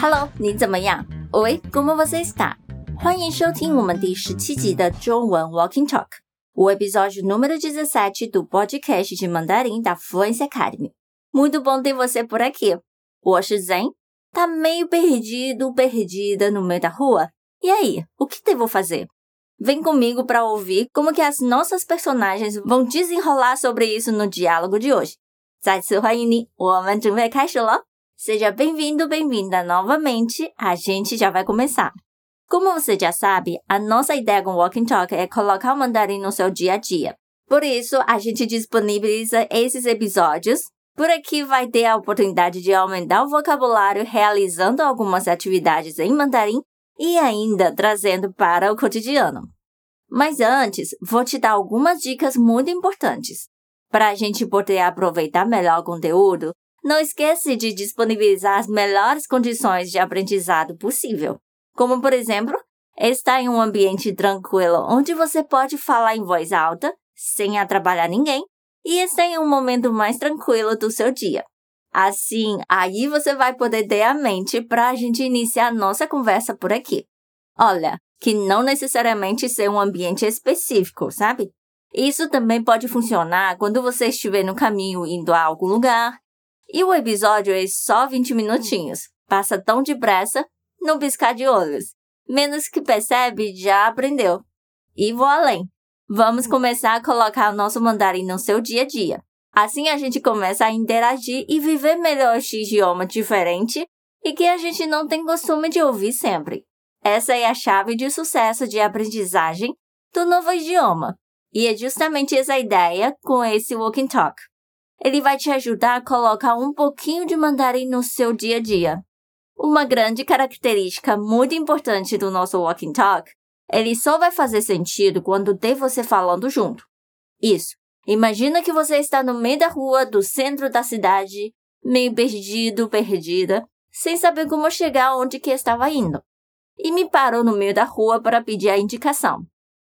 Hello，你怎么样？Oi, como você está？欢迎收听我们第十七集的中文 Walking Talk，o episódio número 17 do podcast de mandarim da Fluency Academy. Muito bom ter você por aqui. 我是 Zen. Tá meio perdido, perdida no meio da rua? E aí, o que devo fazer? Vem comigo para ouvir como que as nossas personagens vão desenrolar sobre isso no diálogo de hoje. 再次欢迎你，我们准备开始了。 Seja bem-vindo, bem-vinda novamente. A gente já vai começar. Como você já sabe, a nossa ideia com Walking Talk é colocar o mandarim no seu dia a dia. Por isso, a gente disponibiliza esses episódios. Por aqui vai ter a oportunidade de aumentar o vocabulário realizando algumas atividades em mandarim e ainda trazendo para o cotidiano. Mas antes, vou te dar algumas dicas muito importantes. Para a gente poder aproveitar melhor o conteúdo, não esqueça de disponibilizar as melhores condições de aprendizado possível, como, por exemplo, estar em um ambiente tranquilo onde você pode falar em voz alta, sem atrapalhar ninguém, e estar em um momento mais tranquilo do seu dia. Assim, aí você vai poder ter a mente para a gente iniciar nossa conversa por aqui. Olha, que não necessariamente ser um ambiente específico, sabe? Isso também pode funcionar quando você estiver no caminho indo a algum lugar, e o episódio é só 20 minutinhos. Passa tão depressa, não piscar de olhos. Menos que percebe, já aprendeu. E vou além. Vamos começar a colocar o nosso mandarim no seu dia a dia. Assim a gente começa a interagir e viver melhor este idioma diferente e que a gente não tem costume de ouvir sempre. Essa é a chave de sucesso de aprendizagem do novo idioma. E é justamente essa ideia com esse Walking Talk. Ele vai te ajudar a colocar um pouquinho de mandarim no seu dia a dia. Uma grande característica muito importante do nosso Walking Talk, ele só vai fazer sentido quando tem você falando junto. Isso. Imagina que você está no meio da rua do centro da cidade, meio perdido, perdida, sem saber como chegar onde que estava indo. E me parou no meio da rua para pedir a indicação.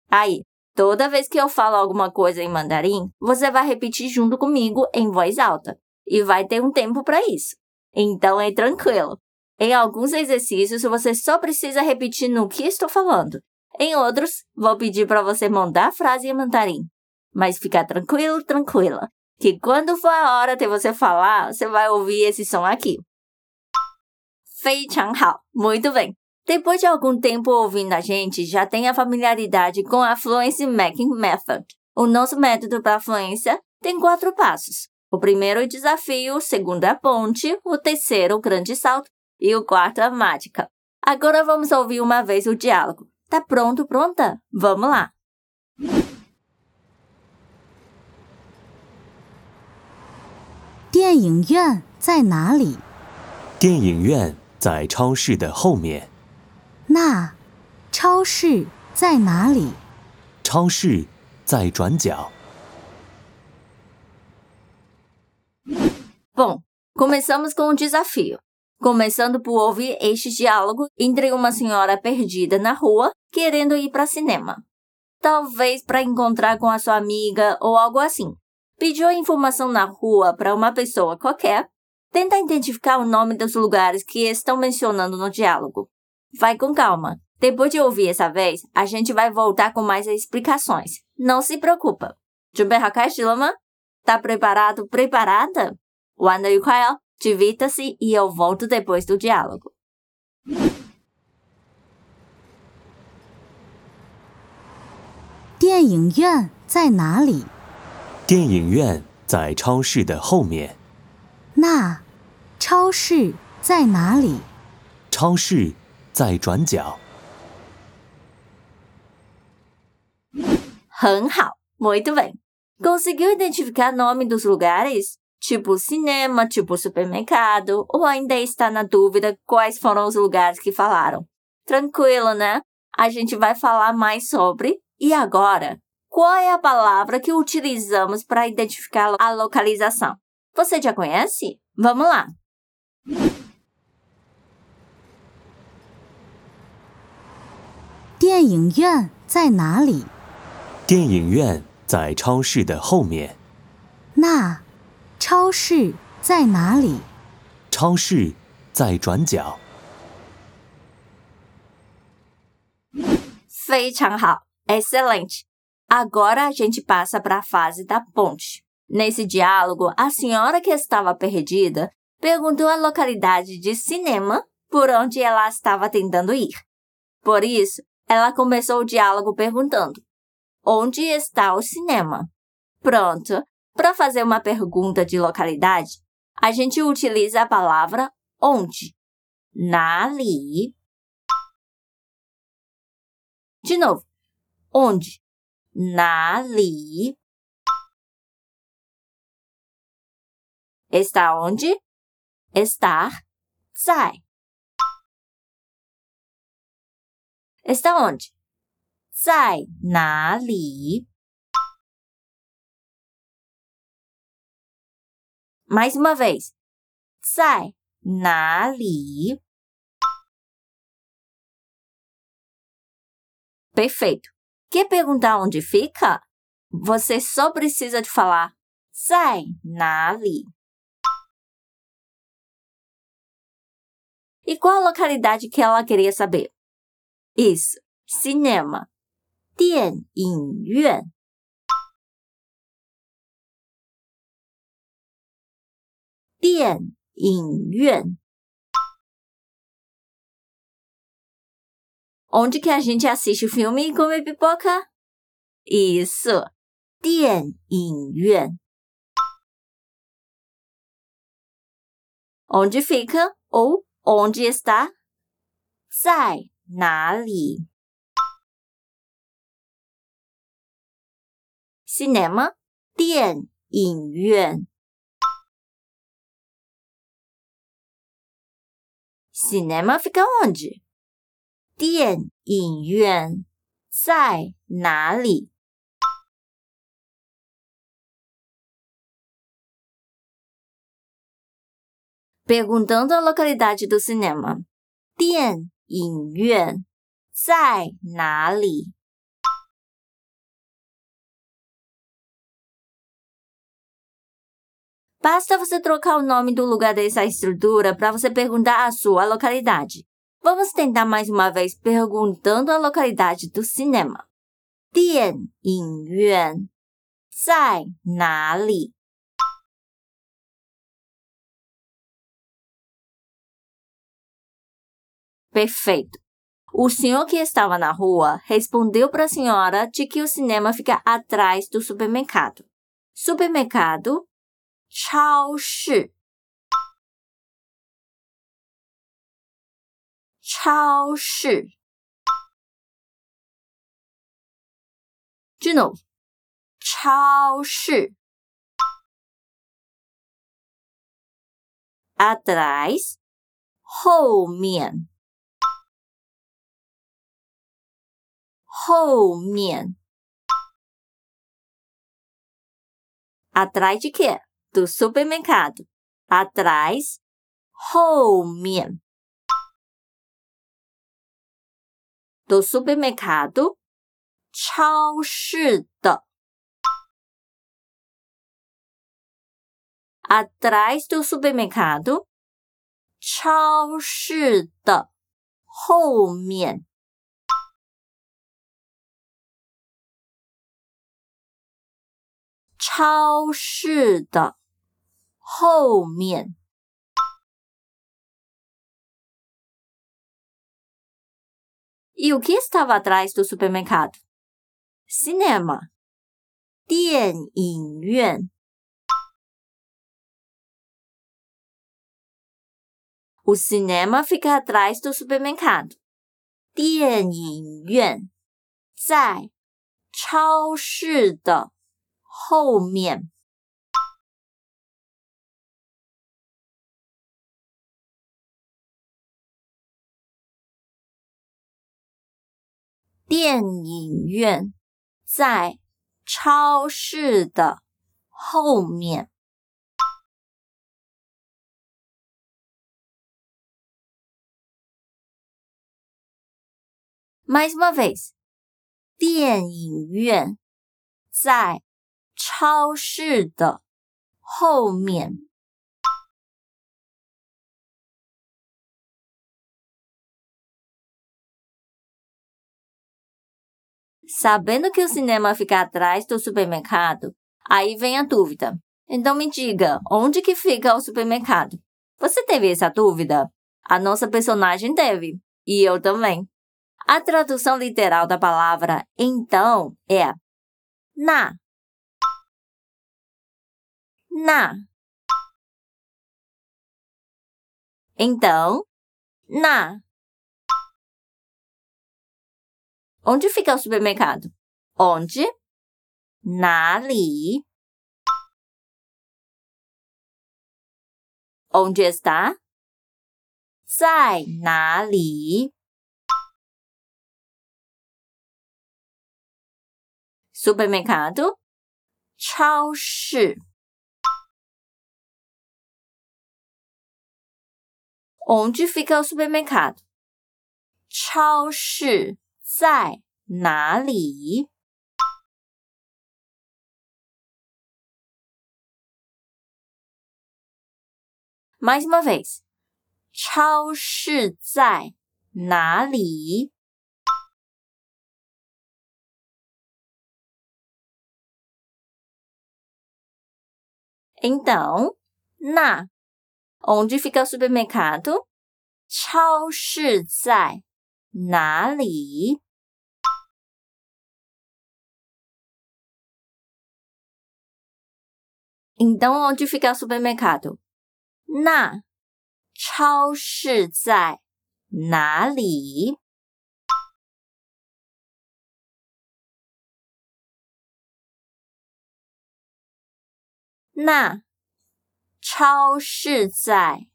Aí, Toda vez que eu falo alguma coisa em mandarim, você vai repetir junto comigo em voz alta. E vai ter um tempo para isso. Então é tranquilo. Em alguns exercícios, você só precisa repetir no que estou falando. Em outros, vou pedir para você mandar a frase em mandarim. Mas fica tranquilo, tranquila, que quando for a hora de você falar, você vai ouvir esse som aqui. 非常好, muito bem. Depois de algum tempo ouvindo a gente, já tem a familiaridade com a Fluency Making Method. O nosso método para fluência tem quatro passos. O primeiro é o desafio, o segundo é a ponte, o terceiro o grande salto e o quarto a mágica. Agora vamos ouvir uma vez o diálogo. Tá pronto, pronta? Vamos lá! 电影院在哪里？电影院在超市的后面。 那超市在哪里？超市在转角。Bom, começamos com o desafio. Começando por ouvir este diálogo entre uma senhora perdida na rua querendo ir para cinema. Talvez para encontrar com a sua amiga ou algo assim. Pediu a informação na rua para uma pessoa qualquer. Tenta identificar o nome dos lugares que estão mencionando no diálogo. Vai com calma. Depois de ouvir essa vez, a gente vai voltar com mais explicações. Não se preocupa. 准备好开始了吗? Tá preparado, preparada? 玩得愉快哦！Divirta-se e eu volto depois do diálogo. 电影院在哪里？电影院在超市的后面。那超市在哪里？超市 在转角。很好，muito bem. Conseguiu identificar nome dos lugares? Tipo cinema, tipo supermercado, ou ainda está na dúvida quais foram os lugares que falaram? Tranquilo, né? A gente vai falar mais sobre. E agora? Qual é a palavra que utilizamos para identificar a localização? Você já conhece? Vamos lá! 电影院在哪里？电影院在超市的后面。那，超市在哪里？超市在转角。非常好，excelente. Agora a gente passa para a fase da ponte. Nesse diálogo, a senhora que estava perdida perguntou a localidade de cinema por onde ela estava tentando ir. Por isso, ela começou o diálogo perguntando: Onde está o cinema? Pronto! Para fazer uma pergunta de localidade, a gente utiliza a palavra onde. Nali. De novo. Onde? Nali. Está onde? Estar. 在 Está onde? Zai na li. Mais uma vez. Zai na li. Perfeito. Quer perguntar onde fica? Você só precisa de falar Zai na li. E qual a localidade que ela queria saber? Is cinema. 电影院。电影院。Onde que a gente assiste o filme e come pipoca? Isso, 电影院。Onde fica ou onde está? 在哪里？Cinema 电影院。Cinema fica onde? 电影院在哪里？Perguntando a localidade do cinema. 电影院在哪里？Basta você trocar o nome do lugar dessa estrutura para você perguntar a sua localidade. Vamos tentar mais uma vez perguntando a localidade do cinema. 电影院在哪里 ？Perfeito. O senhor que estava na rua respondeu para a senhora de que o cinema fica atrás do supermercado. Supermercado, 超市。超市。De novo，超市。Atrás，后面。 后面。Atrás de quê? Do supermercado. Atrás, 后面。Do supermercado, 超市的。Atrás do supermercado, 超市的后面。 超市的后面。E o que estava atrás do supermercado? Cinema. 电影院。O cinema fica atrás do supermercado. 电影院在超市的后面。电影院在超市的后面。Mais uma vez，电影院在。超市的后面。 Sabendo que o cinema fica atrás do supermercado, aí vem a dúvida. Então me diga, onde que fica o supermercado? Você teve essa dúvida? A nossa personagem teve, e eu também. A tradução literal da palavra então é na. na. Então, na. Onde fica o supermercado? Onde? Nali. Onde está? Sai na li. Supermercado? Chao shi. Onde fica o supermercado？超市在哪里？Mais uma vez。超市在哪里？Então, na onde fica o supermercado? 超市在哪里？Então, onde fica o supermercado? Na 超市在哪里那超市在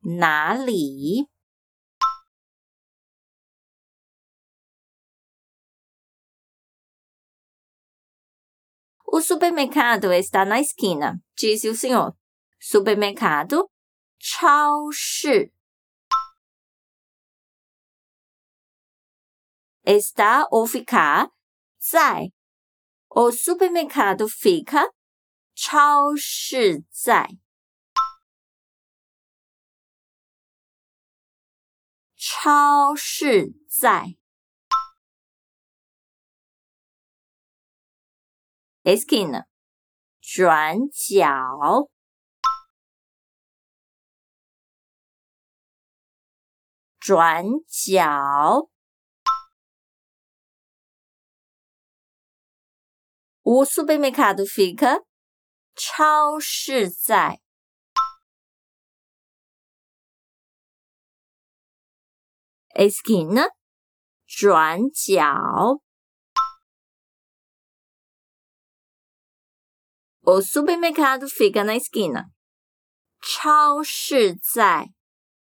哪里？O supermercado está na esquina, disse o senhor. Supermercado 超市 está ou fica？在 o supermercado fica 超市在超市在 esquina 转角转角。O supermercado fica 超市在 esquina 转角。O supermercado fica na esquina。超市在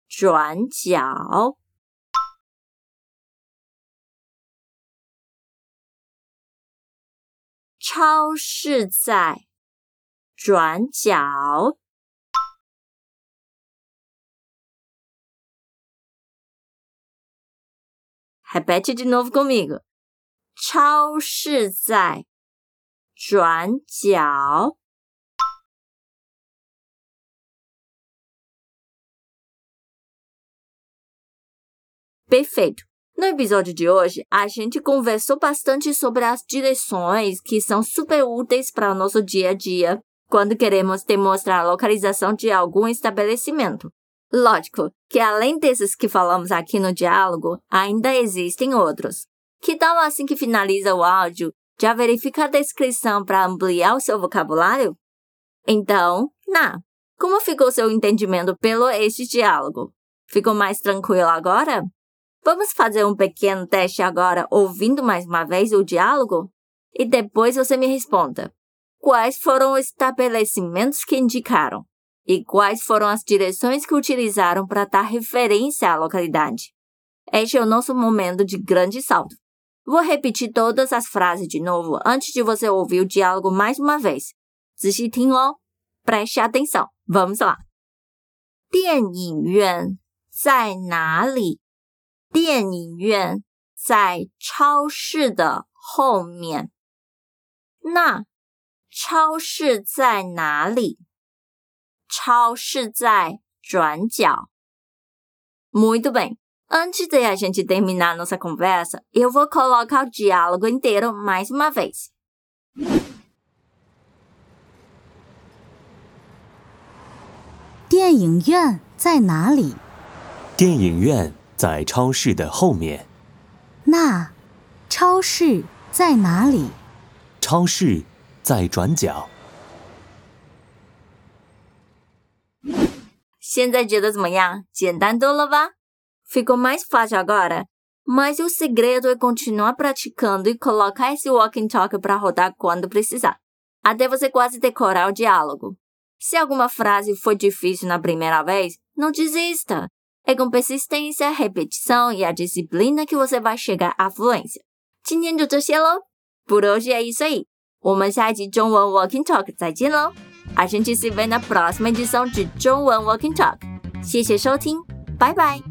转角。超市在转角。Repete de novo comigo。超市在转角。Perfeito! No episódio de hoje, a gente conversou bastante sobre as direções que são super úteis para o nosso dia a dia quando queremos demonstrar a localização de algum estabelecimento. Lógico que além desses que falamos aqui no diálogo, ainda existem outros. Que tal assim que finaliza o áudio, já verificar a descrição para ampliar o seu vocabulário? Então, na, como ficou seu entendimento pelo este diálogo? Ficou mais tranquilo agora? Vamos fazer um pequeno teste agora, ouvindo mais uma vez o diálogo? E depois você me responda. Quais foram os estabelecimentos que indicaram? E quais foram as direções que utilizaram para dar referência à localidade? Este é o nosso momento de grande salto. Vou repetir todas as frases de novo antes de você ouvir o diálogo mais uma vez. 仔细听哦，preste atenção. Vamos lá. 电影院在哪里？电影院在超市的后面。那超市在哪里？ 超市在转角。Muito bem. Antes de a gente terminar nossa conversa, eu vou colocar o diálogo inteiro mais uma vez. 电影院在哪里？电影院在超市的后面。那超市在哪里？超市在转角。现在觉得怎么样？简单多了吧？Ficou mais fácil agora? Mas o segredo é continuar praticando e colocar esse walking talk para rodar quando precisar, até você quase decorar o diálogo. Se alguma frase foi difícil na primeira vez, não desista. É com persistência, repetição e a disciplina que você vai chegar à fluência. 今天就这些喽。Por hoje é isso aí. 我们下一集中文 Walking Talk 再见喽 下星期四晚的《百万之松》之中文 Walking Talk，谢谢收听，拜拜。